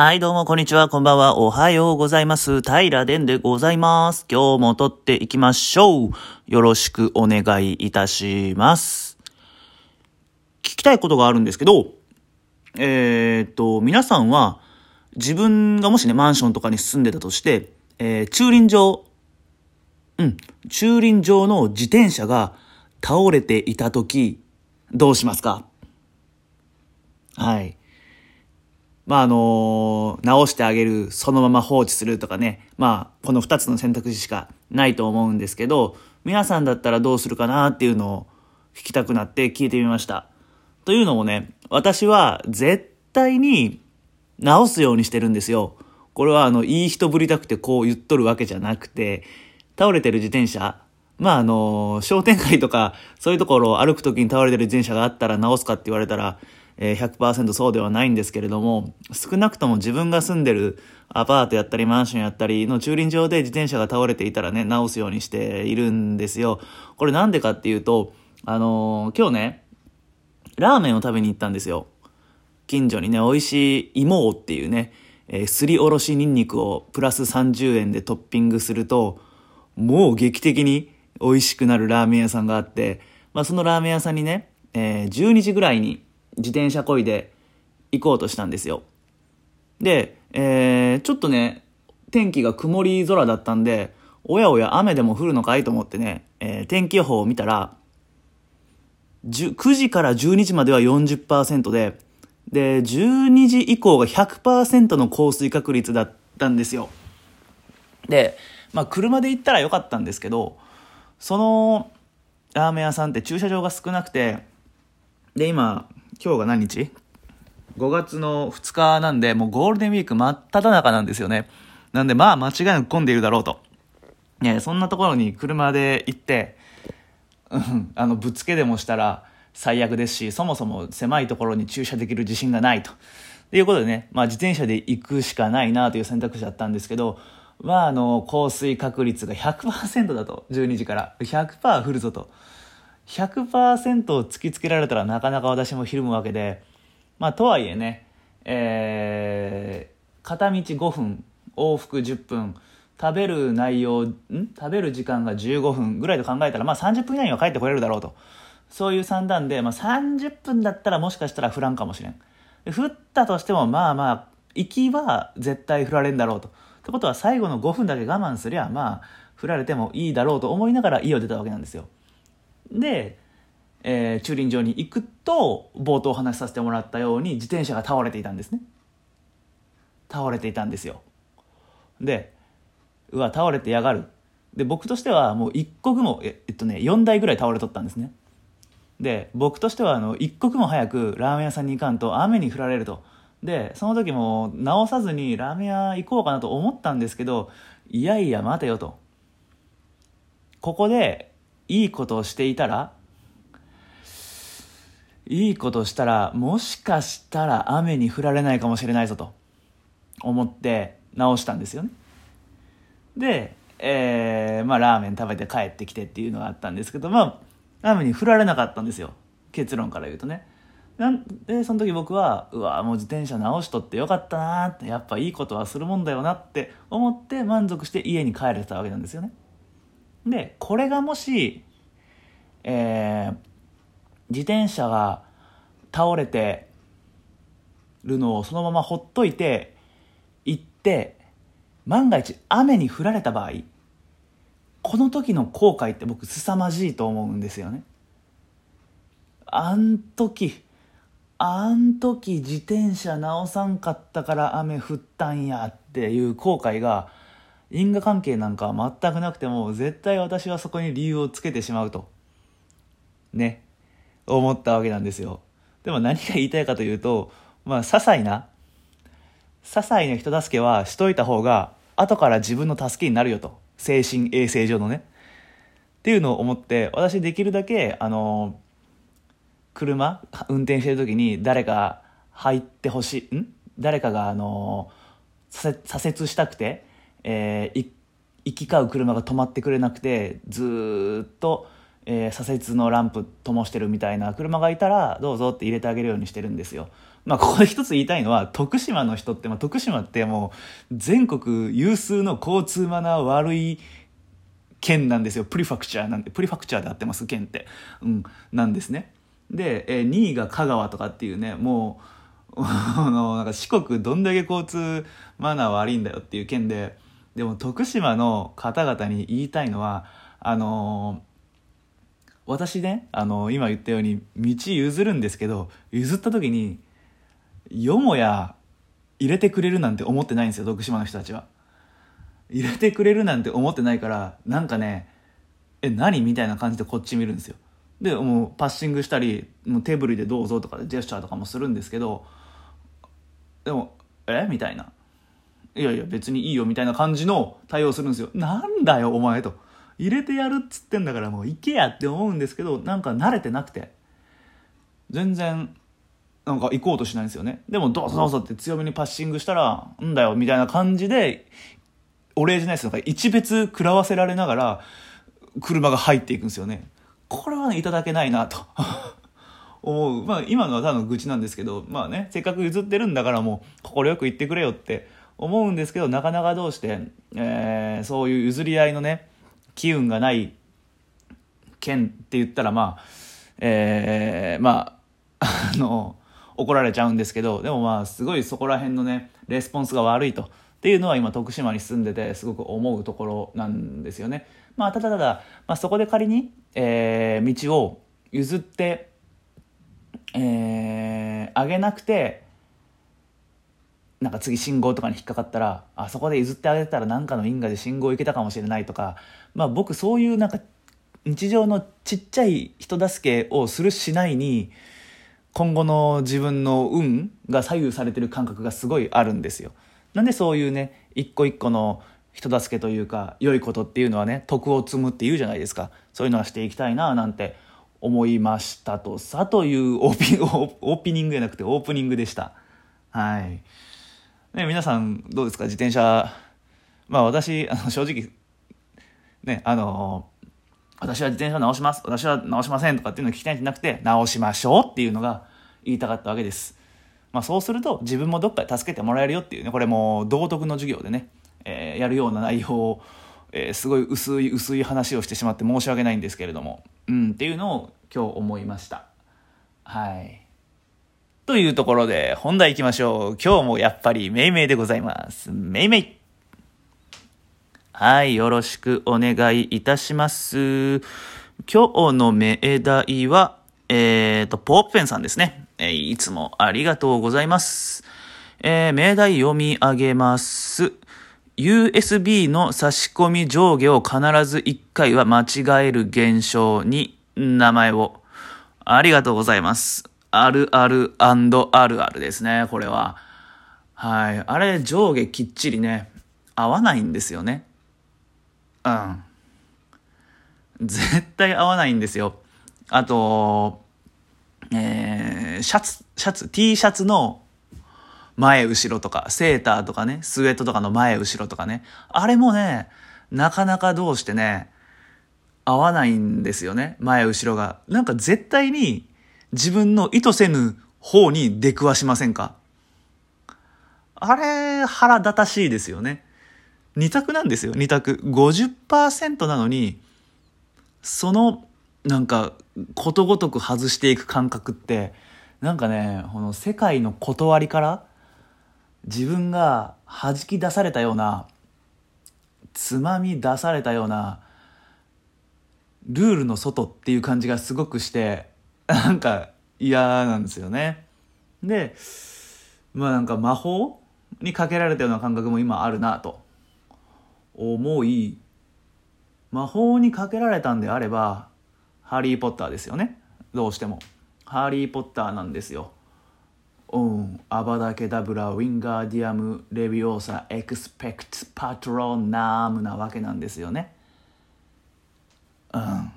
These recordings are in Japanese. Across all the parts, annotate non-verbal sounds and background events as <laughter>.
はい、どうも、こんにちは、こんばんは、おはようございます。平殿でございます。今日も撮っていきましょう。よろしくお願いいたします。聞きたいことがあるんですけど、えーっと、皆さんは、自分がもしね、マンションとかに住んでたとして、えー駐輪場、うん、駐輪場の自転車が倒れていたとき、どうしますか？はい。まあ、あの直してあげる、そのまま放置するとかね。まあ、この二つの選択肢しかないと思うんですけど、皆さんだったらどうするかなっていうのを聞きたくなって聞いてみました。というのもね、私は絶対に直すようにしてるんですよ。これはあの、いい人ぶりたくてこう言っとるわけじゃなくて、倒れてる自転車、まああの、商店街とか、そういうところを歩くときに倒れてる自転車があったら直すかって言われたら、え100%そうではないんですけれども、少なくとも自分が住んでるアパートやったりマンションやったりの駐輪場で自転車が倒れていたらね、直すようにしているんですよ。これなんでかっていうと、あのー今日ね、ラーメンを食べに行ったんですよ。近所にね、美味しい芋っていうね、えーすりおろしニンニクをプラス30円でトッピングすると、もう劇的に美味しくなるラーメン屋さんがあって、まあそのラーメン屋さんにね、えー12時ぐらいに自転車こいで行こうとしたんですよ。で、えーちょっとね、天気が曇り空だったんで、おやおや雨でも降るのかいと思ってね、えー天気予報を見たら、9時から12時までは40%で、で、12時以降が100%の降水確率だったんですよ。で、まあ車で行ったらよかったんですけど、そのラーメン屋さんって駐車場が少なくて、で、今、今日が何日 ?5 月の2日なんで、もうゴールデンウィーク真っ只中なんですよね。なんで、まあ間違いなく混んでいるだろうと。ね、そんなところに車で行って、うんあの、ぶつけでもしたら最悪ですし、そもそも狭いところに駐車できる自信がないと。いうことでね、まあ自転車で行くしかないなという選択肢だったんですけど、まああの、降水確率が100%だと。12時から。100%降るぞと。100%を突きつけられたらなかなか私もひるむわけで、まあとはいえね、えー、片道5分、往復10分、食べる内容、ん？食べる時間が15分ぐらいと考えたら、まあ30分以内には帰ってこれるだろうと。そういう算段で、まあ30分だったらもしかしたら降らんかもしれん。で降ったとしても、まあまあ、行きは絶対降られんだろうと。ってことは最後の5分だけ我慢すりゃ、まあ、降られてもいいだろうと思いながら家を出たわけなんですよ。で、えー駐輪場に行くと冒頭お話しさせてもらったように自転車が倒れていたんですね。倒れていたんですよ。でうわ倒れてやがる。で僕としてはもう一刻もええっとね4台ぐらい倒れとったんですね。で僕としてはあの一刻も早くラーメン屋さんに行かんと雨に降られると。でその時も直さずにラーメン屋行こうかなと思ったんですけどいやいや待てよと。ここでいいことをしていたらいいことしたらもしかしたら雨に降られないかもしれないぞと思って直したんですよね。で、えーまあ、ラーメン食べて帰ってきてっていうのがあったんですけどまあ雨に降られなかったんですよ。結論から言うとね。なんでその時僕はうわもう自転車直しとってよかったなってやっぱいいことはするもんだよなって思って満足して家に帰れてたわけなんですよね。でこれがもしえー自転車が倒れてるのをそのままほっといて行って万が一雨に降られた場合この時の後悔って僕凄まじいと思うんですよね。あん時あん時自転車直さんかったから雨降ったんやっていう後悔が因果関係なんか全くなくても絶対私はそこに理由をつけてしまうと。ね。思ったわけなんですよ。でも何が言いたいかというとまあ些細な些細な人助けはしといた方が後から自分の助けになるよと。精神衛生上のね。っていうのを思って私できるだけあの車運転してる時に誰か入ってほしいん？誰かがあの左折したくて、えー行き交う車が止まってくれなくてずっと、えー左折のランプ灯してるみたいな車がいたらどうぞって入れてあげるようにしてるんですよ。まあここで一つ言いたいのは徳島の人って、まあ、徳島ってもう全国有数の交通マナー悪い県なんですよ。プリファクチャーなんでプリファクチャーで合ってます県って、うん、なんですね。で、えー2位が香川とかっていうねもう <laughs> あのなんか四国どんだけ交通マナー悪いんだよっていう県ででも徳島の方々に言いたいのはあのー私ね、あの今言ったように道譲るんですけど譲った時によもや入れてくれるなんて思ってないんですよ徳島の人たちは。入れてくれるなんて思ってないからなんかねえ何みたいな感じでこっち見るんですよ。でもうパッシングしたりもう手振りでどうぞとかジェスチャーとかもするんですけどでもえ？みたいな。いやいや別にいいよみたいな感じの対応するんですよ。なんだよお前と。入れてやるっつってんだからもう行けやって思うんですけどなんか慣れてなくて。全然なんか行こうとしないんですよね。でもどうぞどうぞって強めにパッシングしたらんだよみたいな感じでお礼じゃないですなんか一別食らわせられながら車が入っていくんですよね。これはねいただけないなと。<laughs> 思う。まあ今のはただの愚痴なんですけどまあねせっかく譲ってるんだからもう快く言ってくれよって思うんですけどなかなかどうして、えーそういう譲り合いのね機運がない県って言ったらまあえーまあ <laughs> あの怒られちゃうんですけどでもまあすごいそこら辺のねレスポンスが悪いとっていうのは今徳島に住んでてすごく思うところなんですよね。まあ、ただただ、まあ、そこで仮に、えー道を譲って、えーあげなくてなんか次信号とかに引っかかったらあそこで譲ってあげたら何かの因果で信号行けたかもしれないとか、まあ、僕そういうなんか日常のちっちゃい人助けをするしないに今後の自分の運が左右されてる感覚がすごいあるんですよ。なんでそういうね一個一個の人助けというか良いことっていうのはね徳を積むっていうじゃないですか。そういうのはしていきたいななんて思いましたとさというオーピオープニングじゃなくてオープニングでした。はい、ね、皆さんどうですか？自転車。まあ私あの正直ねあの私は自転車直します。私は直しませんとかっていうのを聞きたいんじゃなくて直しましょうっていうのが言いたかったわけです。まあそうすると自分もどっかで助けてもらえるよっていうねこれも道徳の授業でね、えーやるような内容を、えーすごい薄い薄い話をしてしまって申し訳ないんですけれども。うんっていうのを今日思いました。はい。というところで本題行きましょう今日もやっぱりめいめいでございますめいめいはい、よろしくお願いいたします。今日の命題は、えっ、と、ポープペンさんですね。えいつもありがとうございます。えー命題読み上げます。USB の差し込み上下を必ず1回は間違える現象に名前を。ありがとうございます。あるあるあるあるですね、これは。はい。あれ、上下きっちりね、合わないんですよね。うん。絶対合わないんですよ。あと、えーシャツ、シャツ、T シャツの前後ろとか、セーターとかね、スウェットとかの前後ろとかね、あれもね、なかなかどうしてね、合わないんですよね、前後ろが。なんか絶対に自分の意図せぬ方に出くわしませんか？あれ、腹立たしいですよね。二択なんですよ、二択。50%なのに、その、なんか、ことごとく外していく感覚って、なんかね、この世界の断りから、自分が弾き出されたような、つまみ出されたような、ルールの外っていう感じがすごくして、なんか嫌なんですよね。で、まあなんか魔法にかけられたような感覚も今あるなと思い、魔法にかけられたんであれば、ハリー・ポッターですよね。どうしても。ハリー・ポッターなんですよ。うん。アバダ・ケダブラ、ウィンガーディアム、レビオーサ、エクスペクト、パトロナームなわけなんですよね。うん。っ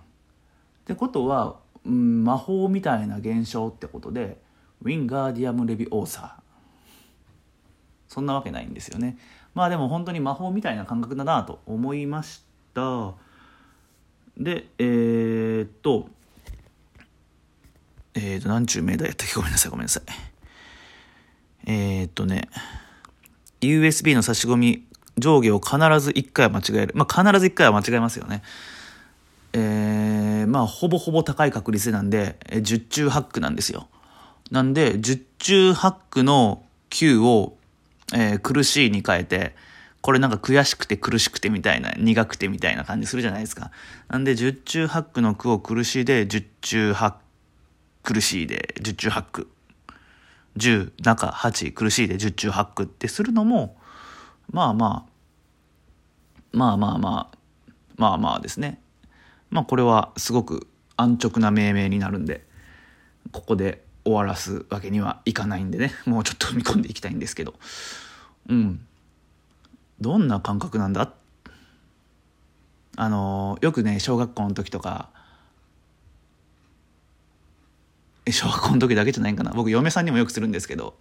てことは、うん、魔法みたいな現象ってことで、ウィンガーディアム・レビオーサー。そんなわけないんですよね。まあでも本当に魔法みたいな感覚だなと思いました。で、えー、っと、えー、っと、何ちゅう命題やったっけ？ごめんなさい、ごめんなさい。えー、っとね、USB の差し込み上下を必ず1回は間違える。まあ、必ず1回は間違えますよね。えー、まあ、ほぼほぼ高い確率なんで、10中8区なんですよ。なんで、10中8区の9を、えー、苦しいに変えて、これなんか悔しくて苦しくてみたいな、苦くてみたいな感じするじゃないですか。なんで、10中8区の句を苦しいで、10中8苦しいで、10中8区。10、中8苦しいで10中8区ってするのも、まあまあ、まあまあまあ、まあまあですね。まあこれはすごく安直な命名になるんで、ここで終わらすわけにはいかないんでね、<laughs> もうちょっと踏み込んでいきたいんですけど。うん。どんな感覚なんだ？あの、よくね、小学校の時とか、小学校の時だけじゃないかな？僕、嫁さんにもよくするんですけど、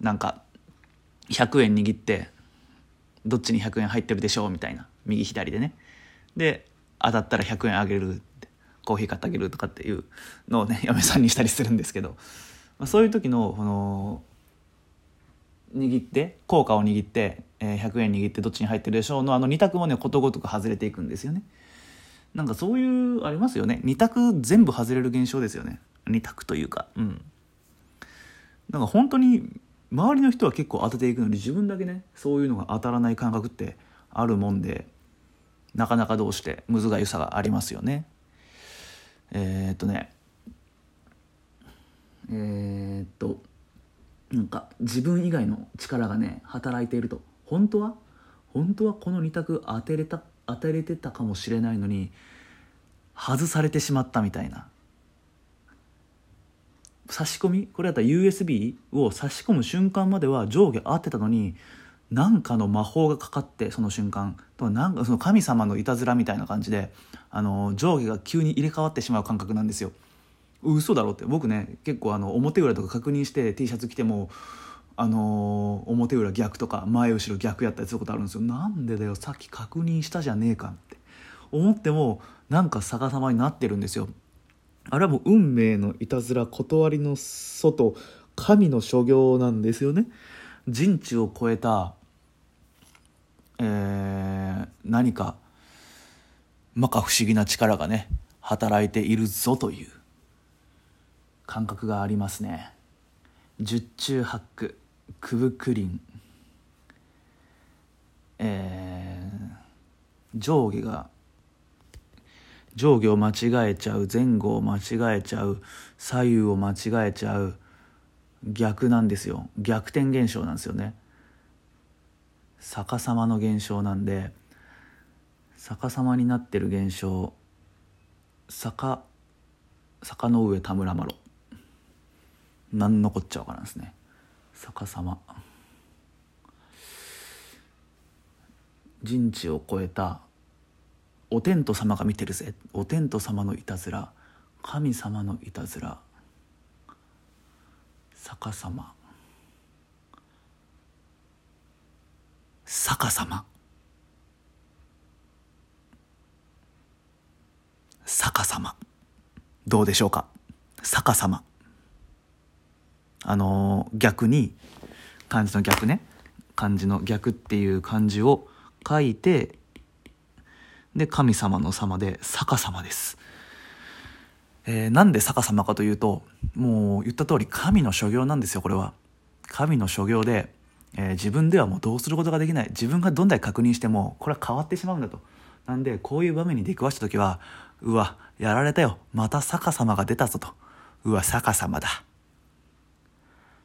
なんか、100円握って、どっちに100円入ってるでしょう？みたいな。右左でね。で、当たったら100円あげるコーヒー買ってあげるとかっていうのをね <laughs> 嫁さんにしたりするんですけど、まあ、そういう時のこの握って効果を握って、えー、100円握ってどっちに入ってるでしょうのあの2択もねことごとく外れていくんですよね。なんかそういうありますよね。2択全部外れる現象ですよね。2択というか。うん。なんか本当に周りの人は結構当てていくのに自分だけねそういうのが当たらない感覚ってあるもんでなかなかどうしてむずがゆさがありますよね。えー、っとね。えー、っとなんか自分以外の力がね働いていると。本当は？本当はこの2択当てれた当てれてたかもしれないのに外されてしまったみたいな。差し込み？これだったら USB を差し込む瞬間までは上下合ってたのに何かの魔法がかかってその瞬間なんかその神様のいたずらみたいな感じであの上下が急に入れ替わってしまう感覚なんですよ。嘘だろって僕ね結構あの表裏とか確認して T シャツ着てもあのー、表裏逆とか前後ろ逆やったりすることあるんですよ。なんでだよさっき確認したじゃねえかって。思ってもなんか逆さまになってるんですよ。あれはもう運命のいたずら断りの外神の所業なんですよね。人知を超えたえー、何か摩訶不思議な力がね働いているぞという感覚がありますね。十中八九クブクリンえー、上下が上下を間違えちゃう前後を間違えちゃう左右を間違えちゃう逆なんですよ。逆転現象なんですよね。逆さまの現象なんで逆さまになってる現象坂坂の上田村麻呂。何のこっちゃわからんですね。逆さま。人知を超えたお天道様が見てるぜ。お天道様のいたずら神様のいたずら。逆さま。逆さま。逆さま。どうでしょうか？逆さま。あのー、逆に漢字の逆ね。漢字の逆っていう漢字を書いてで神様の様で逆さまです、えー、なんで逆さまかというともう言った通り神の所業なんですよこれは。神の所業でえー、自分ではもうどうすることができない。自分がどんだけ確認してもこれは変わってしまうんだと。なんでこういう場面に出くわした時はうわやられたよ。また逆さまが出たぞと。うわ逆さまだ。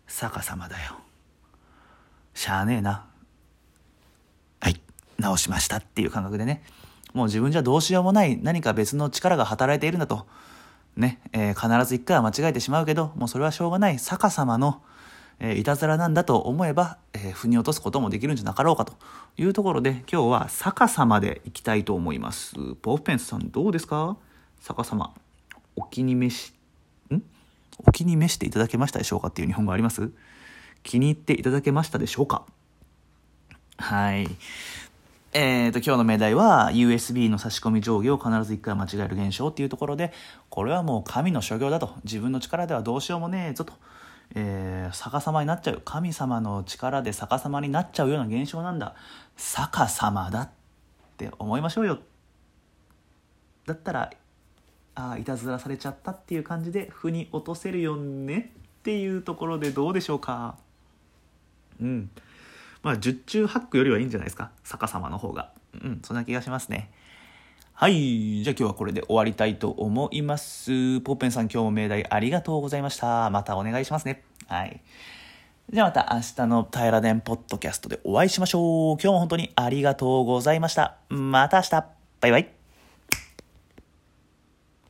逆さまだよ。しゃあねえな。はい直しましたっていう感覚でね。もう自分じゃどうしようもない何か別の力が働いているんだと。ね、えー、必ず一回は間違えてしまうけどもうそれはしょうがない。逆さまのえー、いたずらなんだと思えば、えー、腑に落とすこともできるんじゃなかろうかというところで今日は逆さまでいきたいと思います。ポーペンスさんどうですか？逆さまお気に召しん？お気に召していただけましたでしょうかっていう日本語あります？気に入っていただけましたでしょうか？はい。えーと、今日の命題は USB の差し込み定規を必ず1回間違える現象っていうところで、これはもう神の所業だと。自分の力ではどうしようもねえぞと。えー、逆さまになっちゃう。神様の力で逆さまになっちゃうような現象なんだ。逆さまだって思いましょうよ。だったら、ああ、いたずらされちゃったっていう感じで、腑に落とせるよねっていうところでどうでしょうか。うん。まあ、十中八九よりはいいんじゃないですか。逆さまの方が。うん、そんな気がしますね。はい。じゃあ今日はこれで終わりたいと思います。ポッペンさん今日も命題ありがとうございました。またお願いしますね。はい。じゃあまた明日の平らでんポッドキャストでお会いしましょう。今日も本当にありがとうございました。また明日。バイバイ。